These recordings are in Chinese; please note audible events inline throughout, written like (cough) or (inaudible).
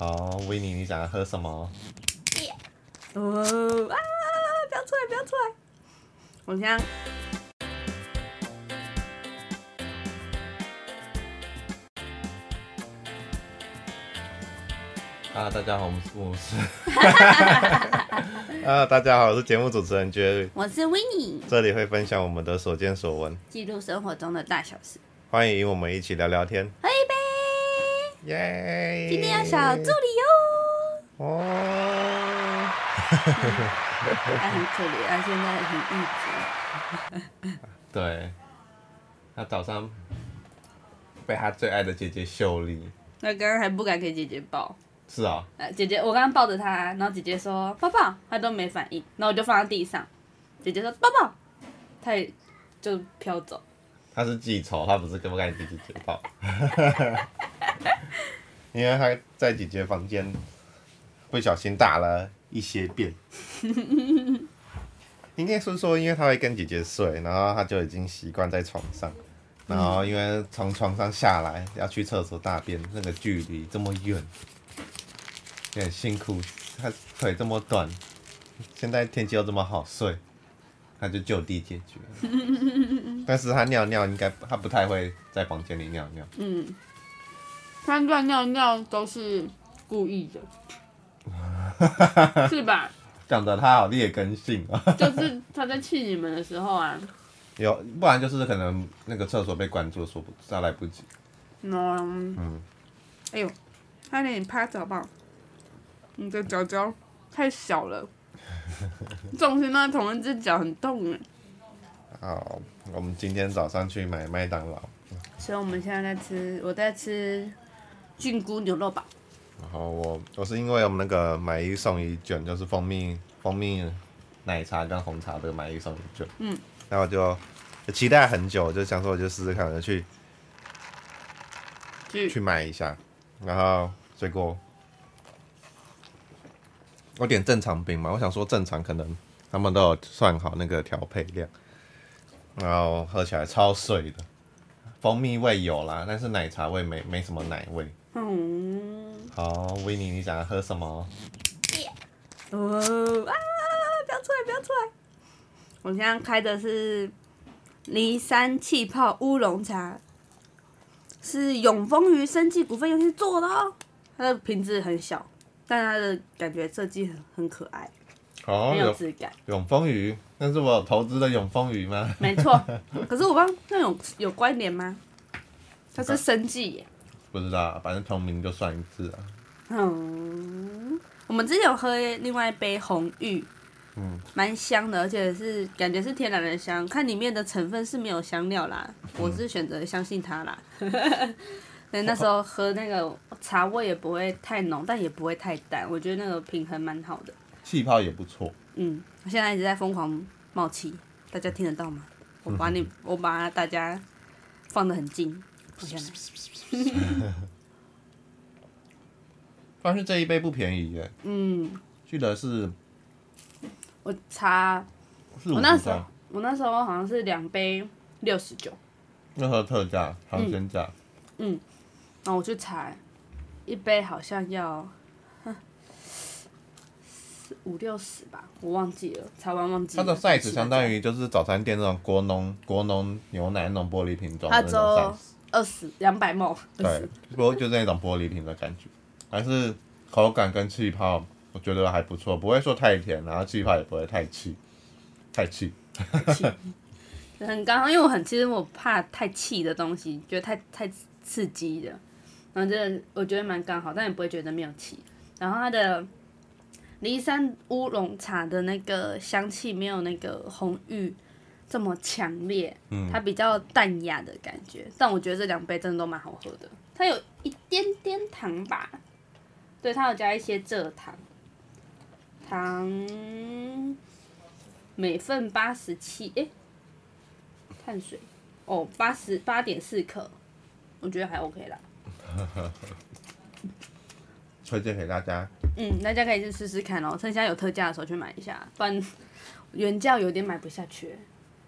好，维尼，你想要喝什么？哦啊！不要出来，不要出来！我现在啊，大家好，我们是我是。(laughs) 啊，大家好，我是节目主持人 Jerry，我是 w i n n i e 这里会分享我们的所见所闻，记录生活中的大小事。欢迎与我们一起聊聊天，耶！今天要小助理哟。哦，他很可怜，他现在很郁卒。对，他早上被他最爱的姐姐秀丽，那刚刚还不敢给姐姐抱。是啊，呃，姐姐，我刚刚抱着她，然后姐姐说抱抱，她都没反应，然后我就放在地上，姐姐说抱抱，她也就飘走。他是记仇，他不是跟不跟姐姐姐抱，(laughs) 因为他在姐姐房间不小心大了一些便，(laughs) 应该是说，因为他会跟姐姐睡，然后他就已经习惯在床上，然后因为从床上下来要去厕所大便，那个距离这么远，有点辛苦，他腿这么短，现在天气又这么好睡，他就就地解决了。(laughs) 但是他尿尿应该他不太会在房间里尿尿，嗯，他乱尿尿都是故意的，(laughs) 是吧？讲的他好劣根性啊。就是他在气你们的时候啊，有，不然就是可能那个厕所被关住，说不他来不及。嗯，嗯，哎呦，快点趴着好不好？你的脚脚太小了，(laughs) 重心那同一只脚很痛哎。好，我们今天早上去买麦当劳，所以我们现在在吃，我在吃菌菇牛肉堡。然后我我是因为我们那个买一送一卷，就是蜂蜜蜂蜜奶茶跟红茶的买一送一卷，嗯，那我就就期待很久，就想说我就试试看，我就去去。去买一下，然后结果我点正常冰嘛，我想说正常可能他们都有算好那个调配量，然后喝起来超水的，蜂蜜味有啦，但是奶茶味没没什么奶味。嗯，好，维尼，你想要喝什么？哦啊！不要出来，不要出来！我现在开的是骊山气泡乌龙茶，是永丰鱼生技股份有限做的哦。它的瓶子很小，但它的感觉设计很很可爱，哦，很有有质感。永丰鱼，那是我投资的永丰鱼吗？没错，(laughs) 可是我不知道那有有关联吗？它是生技耶。不知道，反正同名就算一次啊。嗯，我们之前有喝另外一杯红玉，嗯，蛮香的，而且是感觉是天然的香，看里面的成分是没有香料啦，我是选择相信它啦。(laughs) 对，那时候喝那个茶味也不会太浓，但也不会太淡，我觉得那个平衡蛮好的。气泡也不错。嗯，我现在一直在疯狂冒气，大家听得到吗？我把你，(laughs) 我把大家放得很近，我现在但是这一杯不便宜耶，嗯，记得是我查我那时候我那时候好像是两杯六十九，那时候特价尝鲜价，然后我去查，一杯好像要五六十吧，我忘记了，查完忘记了。它的 size 相当于就是早餐店那种国农国农牛奶那种玻璃瓶装的那种 size，二十两百毛，二对，，不过就是那种玻璃瓶的感觉，还是口感跟气泡我觉得还不错，不会说太甜，然后气泡也不会太气，太气。(laughs) 很刚好，因为我很其实我怕太气的东西，觉得太太刺激的，然后这我觉得蛮刚好，但也不会觉得没有气。然后它的骊山乌龙茶的那个香气没有那个红玉这么强烈，嗯它比较淡雅的感觉。但我觉得这两杯真的都蛮好喝的，它有一点点糖吧，对，它有加一些蔗糖，糖每份八十七，诶，碳水哦，八十八点四克，我觉得还 OK 啦。推荐给大家。嗯，大家可以去试试看哦，趁现在有特价的时候去买一下，不然原价有点买不下去。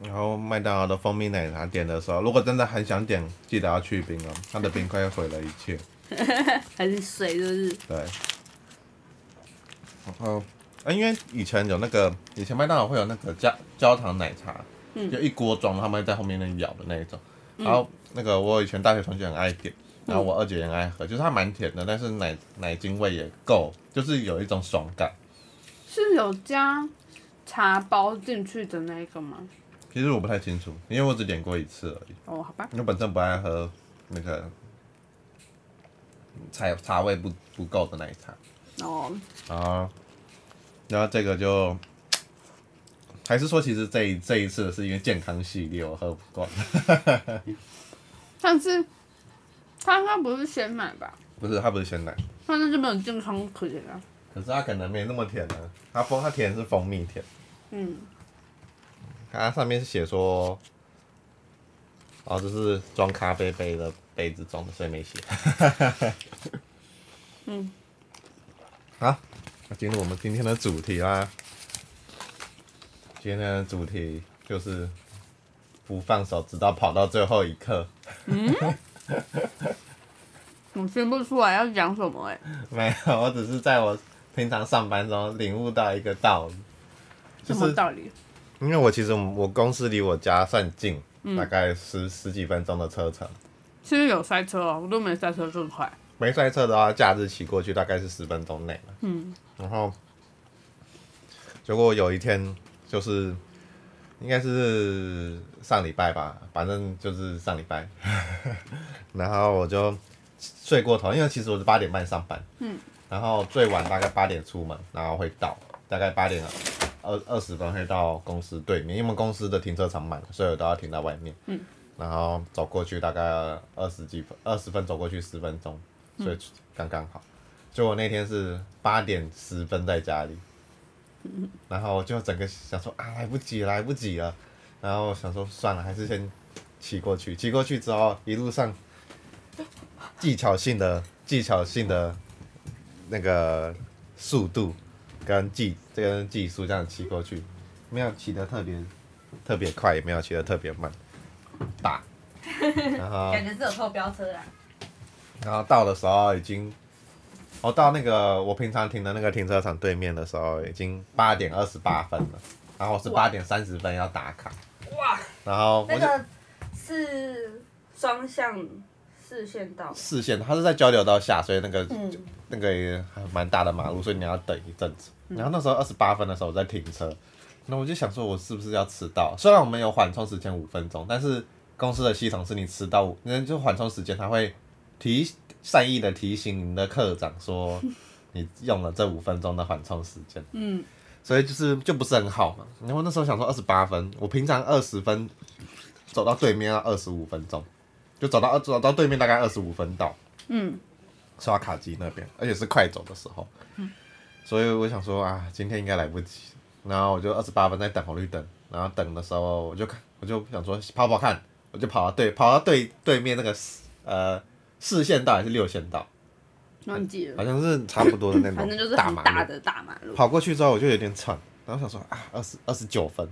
然后麦当劳的蜂蜜奶茶点的时候，如果真的很想点，记得要去冰哦，它的冰块会毁了一切。(laughs) 还是水，是不是？对。然后，啊，因为以前有那个，以前麦当劳会有那个焦焦糖奶茶，嗯就一锅装，他们会在后面那舀的那一种。然后那个我以前大学同学很爱点，然后我二姐也很爱喝，就是它蛮甜的，但是奶奶精味也够，就是有一种爽感。是有加茶包进去的那个吗？其实我不太清楚，因为我只点过一次而已。哦，好吧。因为本身不爱喝那个茶茶味不不够的奶茶。哦，啊，然后这个就还是说，其实这一这一次是因为健康系列我喝不惯，(laughs) 但是他应该不是鲜奶吧？不是它不是鲜奶，它那就没有健康可言啊。可是它可能没那么甜呢、它蜂它甜是蜂蜜甜，嗯，它上面是写说，哦，这是装咖啡杯的杯子装的，所以没写。(laughs) 嗯，好，那进入我们今天的主题啦。今天的主题就是不放手，直到跑到最后一刻。嗯我听不出来要讲什么哎、没有，我只是在我平常上班中领悟到一个道理，就什么道理？因为我其实我公司离我家算近，嗯大概十十几分钟的车程。其实有塞车哦，我都没塞车更快。没塞车的话，假日骑过去大概是十分钟内了。嗯，然后，结果有一天就是应该是上礼拜吧，反正就是上礼拜，(laughs) 然后我就睡过头，因为其实我是八点半上班，嗯，然后最晚大概八点出门，然后会到大概八点二二十分会到公司对面，因为我们公司的停车场满了，所以我都要停在外面，嗯，然后走过去大概二十几分，二十分走过去十分钟，所以刚刚好。就我那天是八点十分在家里，然后就整个想说啊来不及来不及了，然后想说算了，还是先骑过去。骑过去之后，一路上技巧性的技巧性的那个速度跟技这个技术这样骑过去，没有骑得特别特别快，也没有骑得特别慢，打，(laughs) 然后感觉是有偷飙车啦。然后到的时候已经，我到那个我平常停的那个停车场对面的时候，已经八点二十八分了，然后我是八点三十分要打卡，哇，然后那个是双向视线道。视线，它是在交流道下，所以那个、嗯那个也还蛮大的马路，所以你要等一阵子。然后那时候二十八分的时候我在停车，那我就想说，我是不是要迟到？虽然我们有缓冲时间五分钟，但是公司的系统是你迟到五，那就缓冲时间，它会提善意的提醒你的科长说，你用了这五分钟的缓冲时间，嗯，所以就是就不是很好嘛。然后那时候想说二十八分，我平常二十分走到对面要二十五分钟，就走到走到对面大概二十五分到。嗯，刷卡机那边，而且是快走的时候，所以我想说啊，今天应该来不及，然后我就二十八分在等红绿灯，然后等的时候我就看，我就想说跑跑看，我就跑到对跑到对对面那个呃四线道还是六线道，忘记了。好，像是差不多的那种 (laughs) 反正就是大的大马路。跑过去之后我就有点喘，然后想说啊，二十二十九分，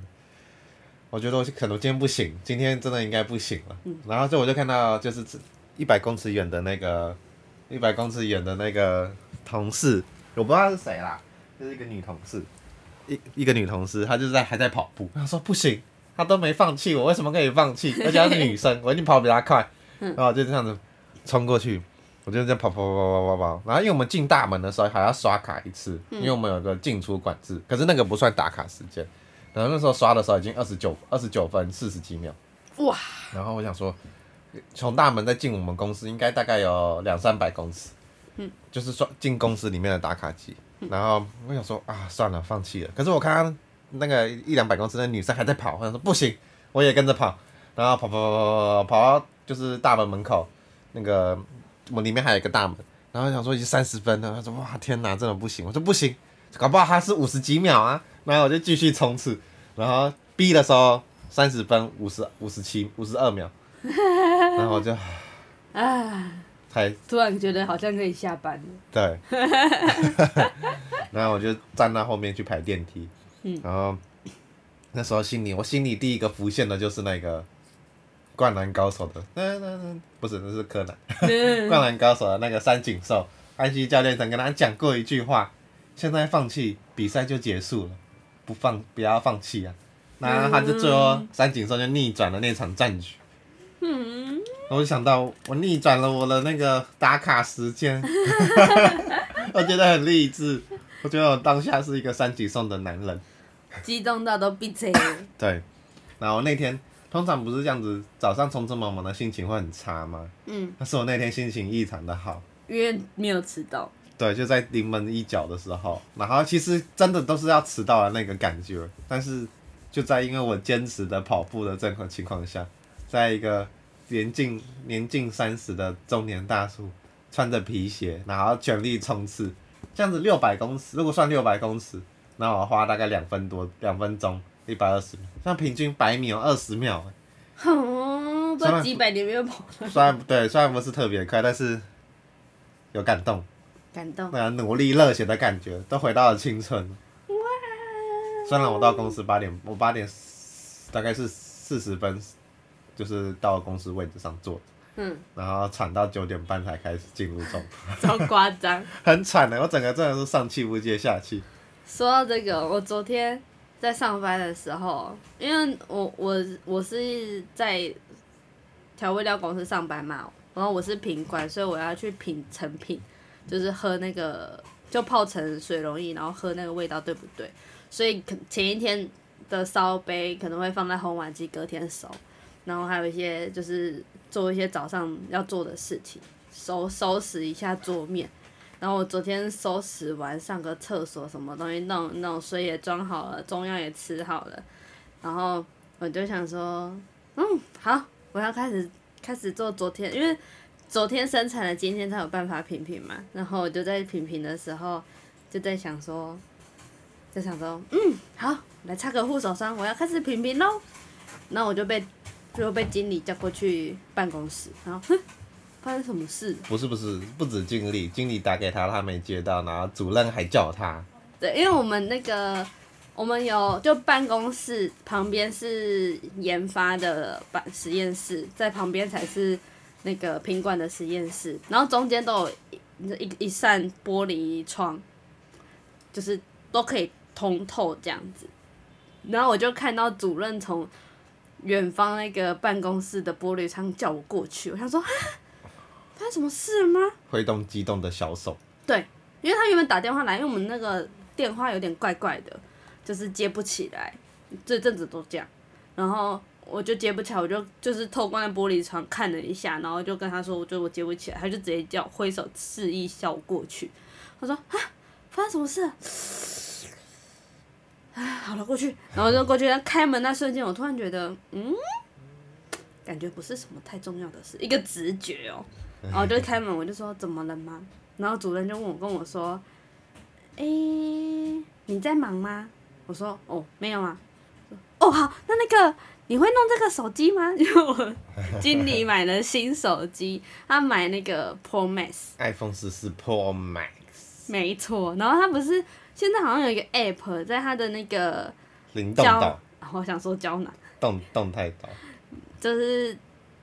我觉得我可能今天不行，今天真的应该不行了。然后就我就看到就是一百公尺远的那个一百公尺远的那个同事，我不知道是谁啦，就是一个女同事，一一个女同事，她就是在还在跑步，她说不行，她都没放弃，我为什么可以放弃？(laughs) 而且她是女生，我一定跑比她快，然后就这样子冲过去。我就这样跑跑跑跑跑跑，然后因为我们进大门的时候还要刷卡一次，因为我们有个进出管制，可是那个不算打卡时间。然后那时候刷的时候已经二十九二十九分四十几秒，哇，然后我想说，从大门再进我们公司应该大概有两三百公尺，嗯，就是说进公司里面的打卡机。然后我想说啊，算了，放弃了。可是我看到那个一两百公尺的女生还在跑，我想说不行，我也跟着跑。然后跑跑跑跑跑跑到就是大门门口，那个我们里面还有一个大门。然后想说已经三十分了，他说哇天哪，真的不行。我说不行，搞不好还是五十几秒啊。然后我就继续冲刺，然后 B 的时候三十分五十五十七五十二秒，(laughs) 然后我就啊，才突然觉得好像可以下班了。对，(laughs) 然后我就站到后面去排电梯，嗯。然后那时候心里我心里第一个浮现的就是那个灌篮高手的，嗯嗯嗯，不是，那是柯南。嗯 (laughs) 灌篮高手的那个三井寿，安西教练曾跟他讲过一句话：现在放弃，比赛就结束了，不放不要放弃啊。那他就最后三井寿就逆转了那场战局。嗯，我就想到我逆转了我的那个打卡时间，(laughs) 我觉得很励志。我觉得我当下是一个三井寿的男人。激动到都闭嘴。(laughs) 对，然后那天通常不是这样子，早上匆匆忙忙的心情会很差吗？嗯，但是我那天心情异常的好。因为没有迟到。对，就在临门一脚的时候，然后其实真的都是要迟到的那个感觉，但是就在因为我坚持的跑步的任何情况下，在一个年近年近三十的中年大叔，穿着皮鞋，然后全力冲刺，这样子六百公尺，如果算六百公尺，那我花大概两分多，两分钟，一百二十秒，像平均百米有二十秒，哼，不知道几百年没有跑了，虽然对，虽然不是特别快，但是有感动。感动。那努力热血的感觉，都回到了青春。哇虽然我到公司八点，我八点大概是四十分，就是到公司位置上坐，嗯，然后喘到九点半才开始进入状态，超夸张。(laughs) 很喘的，我整个真的是上气不接下气。说到这个，我昨天在上班的时候，因为我我我是在调味料公司上班嘛，然后我是品管，所以我要去品成品，就是喝那个就泡成水溶液，然后喝那个味道对不对？所以可前一天的烧杯可能会放在烘碗机，隔天熟，然后还有一些就是做一些早上要做的事情，收收拾一下桌面。然后我昨天收拾完，上个厕所，什么东西弄弄，水也装好了，中药也吃好了，然后我就想说，嗯，好，我要开始开始做昨天，因为昨天生产了，今天才有办法品评嘛。然后我就在品评的时候，就在想说，就想说，嗯，好，来擦个护手霜，我要开始品评喽。然后我就被就被经理叫过去办公室，然后哼，发生什么事？不是不是，不止经理，经理打给他，他没接到，然后主任还叫他，对，因为我们那个我们有就办公室旁边是研发的办实验室，在旁边才是那个品管的实验室，然后中间都有一一一扇玻璃窗，就是都可以通透这样子。然后我就看到主任从远方那个办公室的玻璃窗叫我过去，我想说，啊发生什么事了吗？挥动激动的小手，对因为他原本打电话来，因为我们那个电话有点怪怪的，就是接不起来，这阵子都这样。然后我就接不起来，我就就是透过那玻璃窗看了一下，然后就跟他说，我觉得我接不起来，他就直接叫挥手示意叫我过去。他说啊，发生什么事了？哎，好了，过去，然后就过去。他开门那瞬间，我突然觉得，嗯，感觉不是什么太重要的事，一个直觉哦。(laughs) 然后就开门，我就说怎么了吗？然后主任就问我跟我说，诶、你在忙吗？我说哦，没有啊。哦，好，那那个你会弄这个手机吗？(laughs) 因为我经理买了新手机，(laughs) 他买那个 Pro Max，iPhone 十四 Pro Max，没错。然后他不是现在好像有一个 App 在他的那个胶灵动岛，，(laughs) 我想说胶囊。动动态岛，就是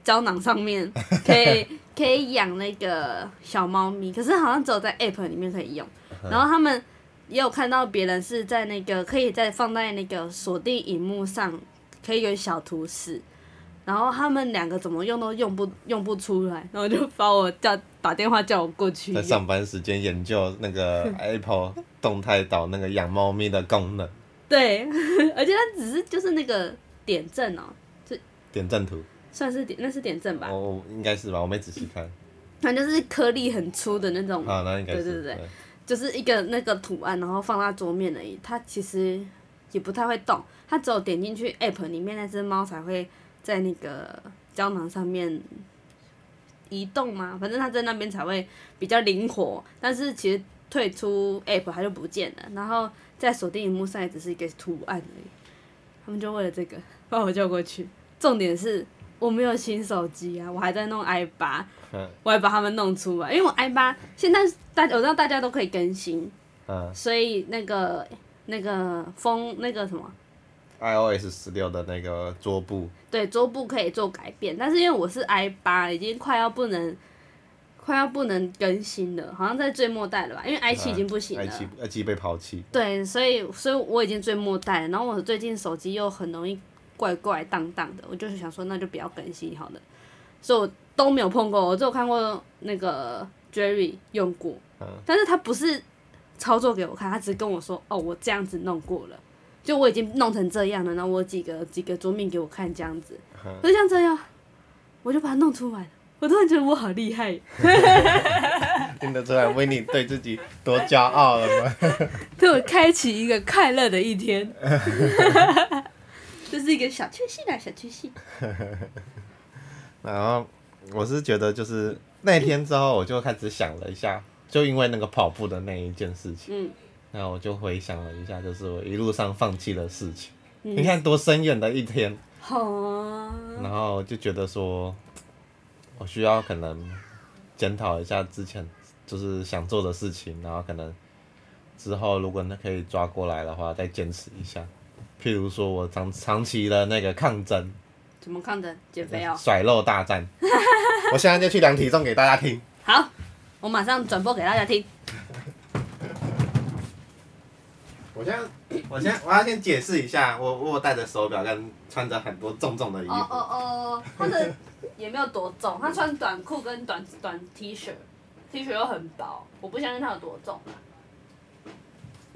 胶囊上面可以可以养那个小猫咪，可是好像只有在 App 里面可以用。然后他们也有看到别人是在那个可以在放在那个锁定荧幕上，可以有小图示。然后他们两个怎么用都用不用不出来，然后就把我叫打电话叫我过去。在。上班时间研究那个 (laughs) Apple 动态岛那个养猫咪的功能，对，(laughs) 而且它只是就是那个点阵哦，点阵图，算是点那是点阵吧，我我应该是吧，我没仔细看，它就是颗粒很粗的那种。啊，那应该是，对对。对就是一个那个图案，然后放在桌面而已。它其实也不太会动，它只有点进去 App 里面那只猫才会在那个胶囊上面移动嘛。反正它在那边才会比较灵活，但是其实退出 App 它就不见了，然后在锁定荧幕上也只是一个图案而已。他们就为了这个把我叫过去，重点是我没有新手机啊，我还在弄 i 八。嗯。我也把他们弄出来，因为我 i 八现在大我知道大家都可以更新，嗯，所以那个那个风那个什么？iOS 十六的那个桌布，对，桌布可以做改变，但是因为我是 i 八，已经快要不能，快要不能更新了，好像在最末代了吧？因为 i 七已经不行了。i 七 i 七被抛弃，对，所以所以我已经最末代了，然后我最近手机又很容易怪怪荡荡的，我就是想说那就不要更新好了，所以我都没有碰过，我只有看过那个 Jerry 用过，嗯。但是他不是操作给我看，他只跟我说哦我这样子弄过了，就我已经弄成这样了，然后我几个几个桌面给我看这样子，嗯。就像这样，我就把它弄出来了，我突然觉得我好厉害，(laughs) 听得出来维尼对自己多骄傲了吗？(laughs) 对我开启一个快乐的一天，(laughs) 这是一个小确幸啊，小确幸。然后我是觉得就是那天之后，我就开始想了一下，就因为那个跑步的那一件事情，嗯，然后我就回想了一下，就是我一路上放弃的事情。嗯你看多深远的一天，好啊，然后就觉得说，我需要可能检讨一下之前就是想做的事情，然后可能之后如果那可以抓过来的话，再坚持一下。譬如说我长长期的那个抗争，怎么抗争？减肥哦。甩肉大战，(laughs) 我现在就去量体重给大家听。好，我马上转播给大家听。我现在，(coughs) 我现在我要先解释一下，我我戴着手表跟穿着很多重重的衣服。哦哦哦，他的也没有多重，他穿短裤跟短短 T 恤，T 恤又很薄，我不相信他有多重啊。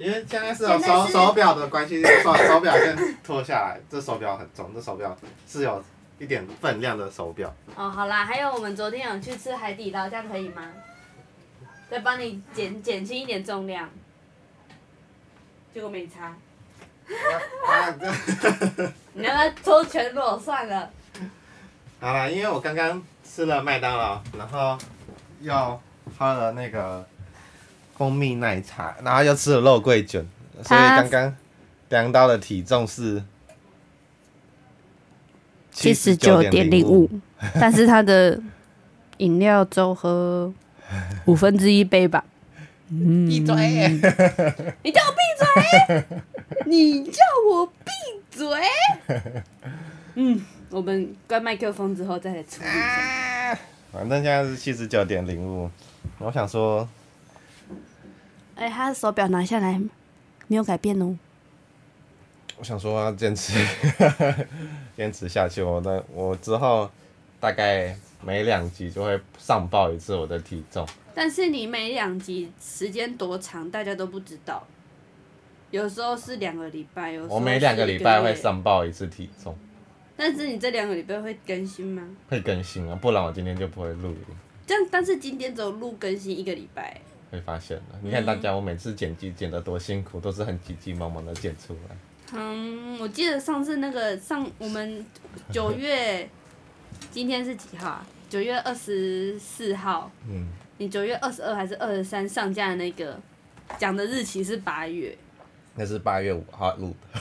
因为现在是有手手表的关系，手手表先脱下来，这手表很重，这手表是有一点分量的手表。哦，好啦，还有我们昨天有去吃海底捞，这样可以吗？再帮你减减轻一点重量。结果没差，(laughs) 你要不要抽全裸算了？好啦，因为我刚刚吃了麦当劳，然后又喝了那个蜂蜜奶茶，然后又吃了肉桂卷，所以他刚刚量到的体重是七十九点零五，但是他的饮料粥喝五分之一杯吧。闭嘴！(laughs) 你叫我闭嘴！你叫我闭嘴！嗯，我们关麦克风之后再来处理一下。反正现在是七十九点零五，我想说，哎、他的手表拿下来没有改变哦。我想说要坚持，(laughs) 坚持下去。我的我之后大概每两集就会上报一次我的体重。但是你每两集时间多长，大家都不知道。有时候是两个礼拜，有时候我每两个礼拜会。上报一次体重，但是你这两个礼拜会更新吗？会更新啊，不然我今天就不会录了。这样，但是今天只有录更新一个礼拜。会发现的，你看大家，我每次剪辑剪得多辛苦，都是很急急忙忙的剪出来。嗯，我记得上次那个上我们九月，今天是几号啊？九月二十四号，嗯，你九月二十二还是二十三上架的那个讲的日期是八月，那是八月五号录的。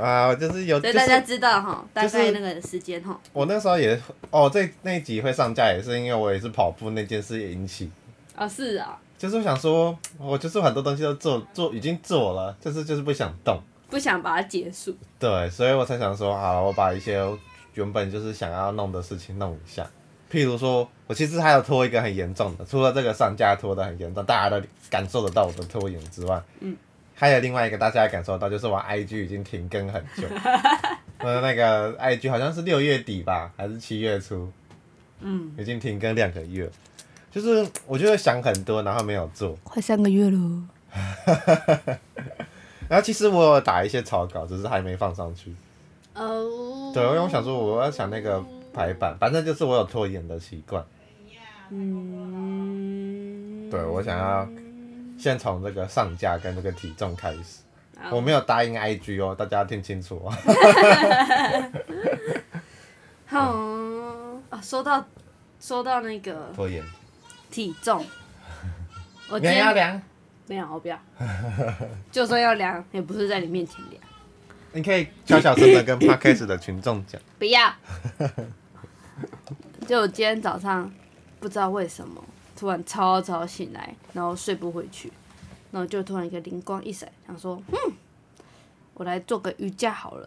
啊，就是有，就所以大家知道哈，大概那个时间哈。我那时候也，哦，这那一集会上架也是因为我也是跑步那件事引起，啊，是啊，就是我想说，我就是很多东西都做做已经做了，就是就是不想动，不想把它结束。对，所以我才想说，好，我把一些原本就是想要弄的事情弄一下。譬如说，我其实还有拖一个很严重的，除了这个上架拖的很严重，大家都感受得到我的拖延之外，嗯，还有另外一个大家也感受到，就是我 IG 已经停更很久，(laughs) 我的那个 IG 好像是六月底吧，还是七月初，嗯，已经停更两个月，就是我就会想很多，然后没有做，快三个月了。(laughs) 然后其实我有打一些草稿，只是还没放上去。哦。对，因为我想说我要想那个排版，反正就是我有拖延的习惯。嗯。对，我想要先从这个上架跟这个体重开始。我没有答应 IG 哦，大家要听清楚哦。(laughs) 好啊，说到说到那个拖延，体重，(laughs) 我你今天要量，没有，我不要。就算要量，也不是在你面前量，你可以小小声的跟 Podcast 的群众讲。不要。(laughs) 就我今天早上不知道为什么突然超早醒来，然后睡不回去，然后就突然一个灵光一闪，想说，嗯，我来做个瑜伽好了，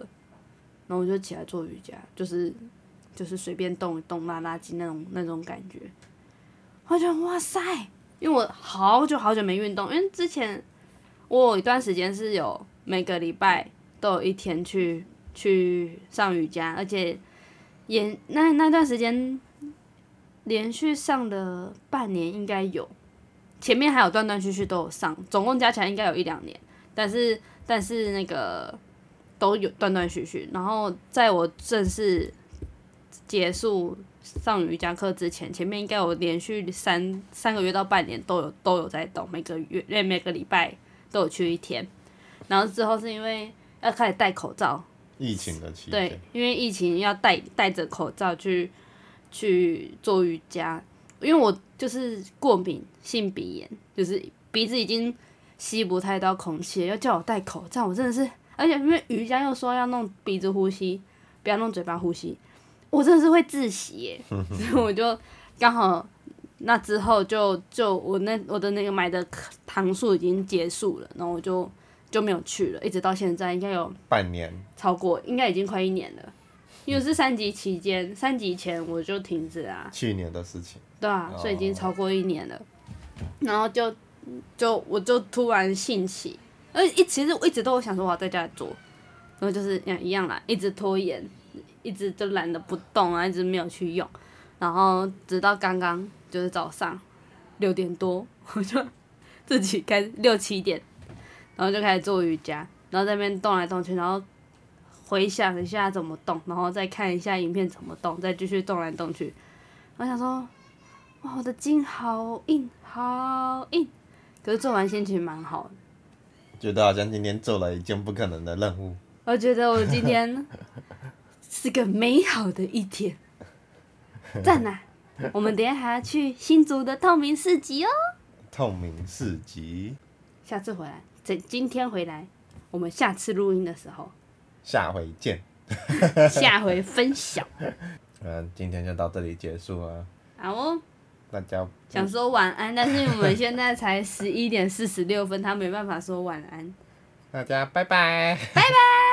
然后我就起来做瑜伽，就是就是随便动一动、拉拉筋那种那种感觉。我觉得哇塞，因为我好久好久没运动，因为之前我有一段时间是有每个礼拜都有一天去去上瑜伽，而且也那那段时间连续上了半年应该有，前面还有断断续续都有上，总共加起来应该有一两年，但是但是那个都有断断续续，然后在我正式结束上瑜伽课之前，前面应该有连续三三个月到半年都有都有在动，每个月每每个礼拜都有去一天，然后之后是因为要开始戴口罩，疫情的期对，，因为疫情要戴戴着口罩去去做瑜伽，因为我就是过敏性鼻炎，就是鼻子已经吸不太到空气，要叫我戴口罩，我真的是，而且因为瑜伽又说要弄鼻子呼吸，不要弄嘴巴呼吸，我真的是会窒息耶，(laughs) 所以我就刚好那之后就就我那我的那个买的糖数已经结束了，然后我就就没有去了，一直到现在应该有半年。超过，应该已经快一年了。因为是三级期间，三级前我就停止啊，去年的事情，对啊，哦。所以已经超过一年了。然后就就我就突然兴起，而一其实我一直都想说我要在家里做，然后就是一样一样啦，一直拖延，一直就懒得不动啊，一直没有去用。然后直到刚刚就是早上六点多，我就 (laughs) 自己开六七点，然后就开始做瑜伽，然后在那边动来动去，然后回想一下怎么动，然后再看一下影片怎么动，再继续动来动去。我想说，哇，我的筋好硬，好硬。可是做完心情蛮好的，觉得好像今天做了一件不可能的任务。我觉得我今天是个美好的一天，赞呐、我们等一下还要去新竹的透明市集哦。透明市集，下次回来，这今天回来，我们下次录音的时候，下回见。下回分享。(laughs) 嗯，今天就到这里结束了，好哦，大家想说晚安，但是我们现在才十一点四十六分，他没办法说晚安。大家拜拜。拜拜。